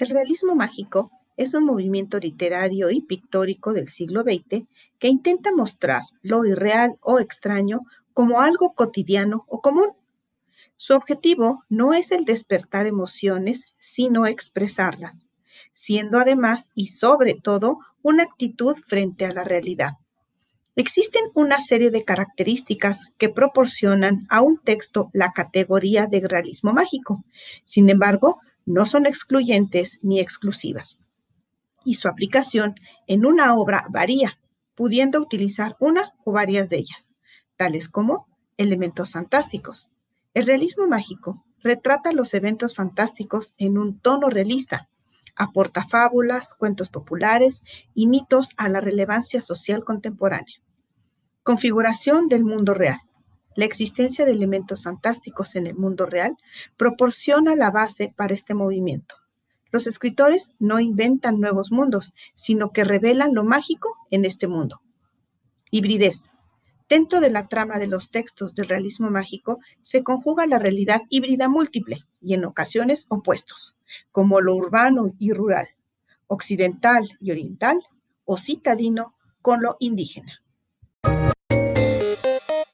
El realismo mágico es un movimiento literario y pictórico del siglo XX que intenta mostrar lo irreal o extraño como algo cotidiano o común. Su objetivo no es el despertar emociones, sino expresarlas, siendo además y sobre todo una actitud frente a la realidad. Existen una serie de características que proporcionan a un texto la categoría de realismo mágico. Sin embargo, no son excluyentes ni exclusivas. Y su aplicación en una obra varía, pudiendo utilizar una o varias de ellas, tales como elementos fantásticos. El realismo mágico retrata los eventos fantásticos en un tono realista, aporta fábulas, cuentos populares y mitos a la relevancia social contemporánea. Configuración del mundo real. La existencia de elementos fantásticos en el mundo real proporciona la base para este movimiento. Los escritores no inventan nuevos mundos, sino que revelan lo mágico en este mundo. Hibridez. Dentro de la trama de los textos del realismo mágico se conjuga la realidad híbrida múltiple y en ocasiones opuestos, como lo urbano y rural, occidental y oriental, o citadino con lo indígena.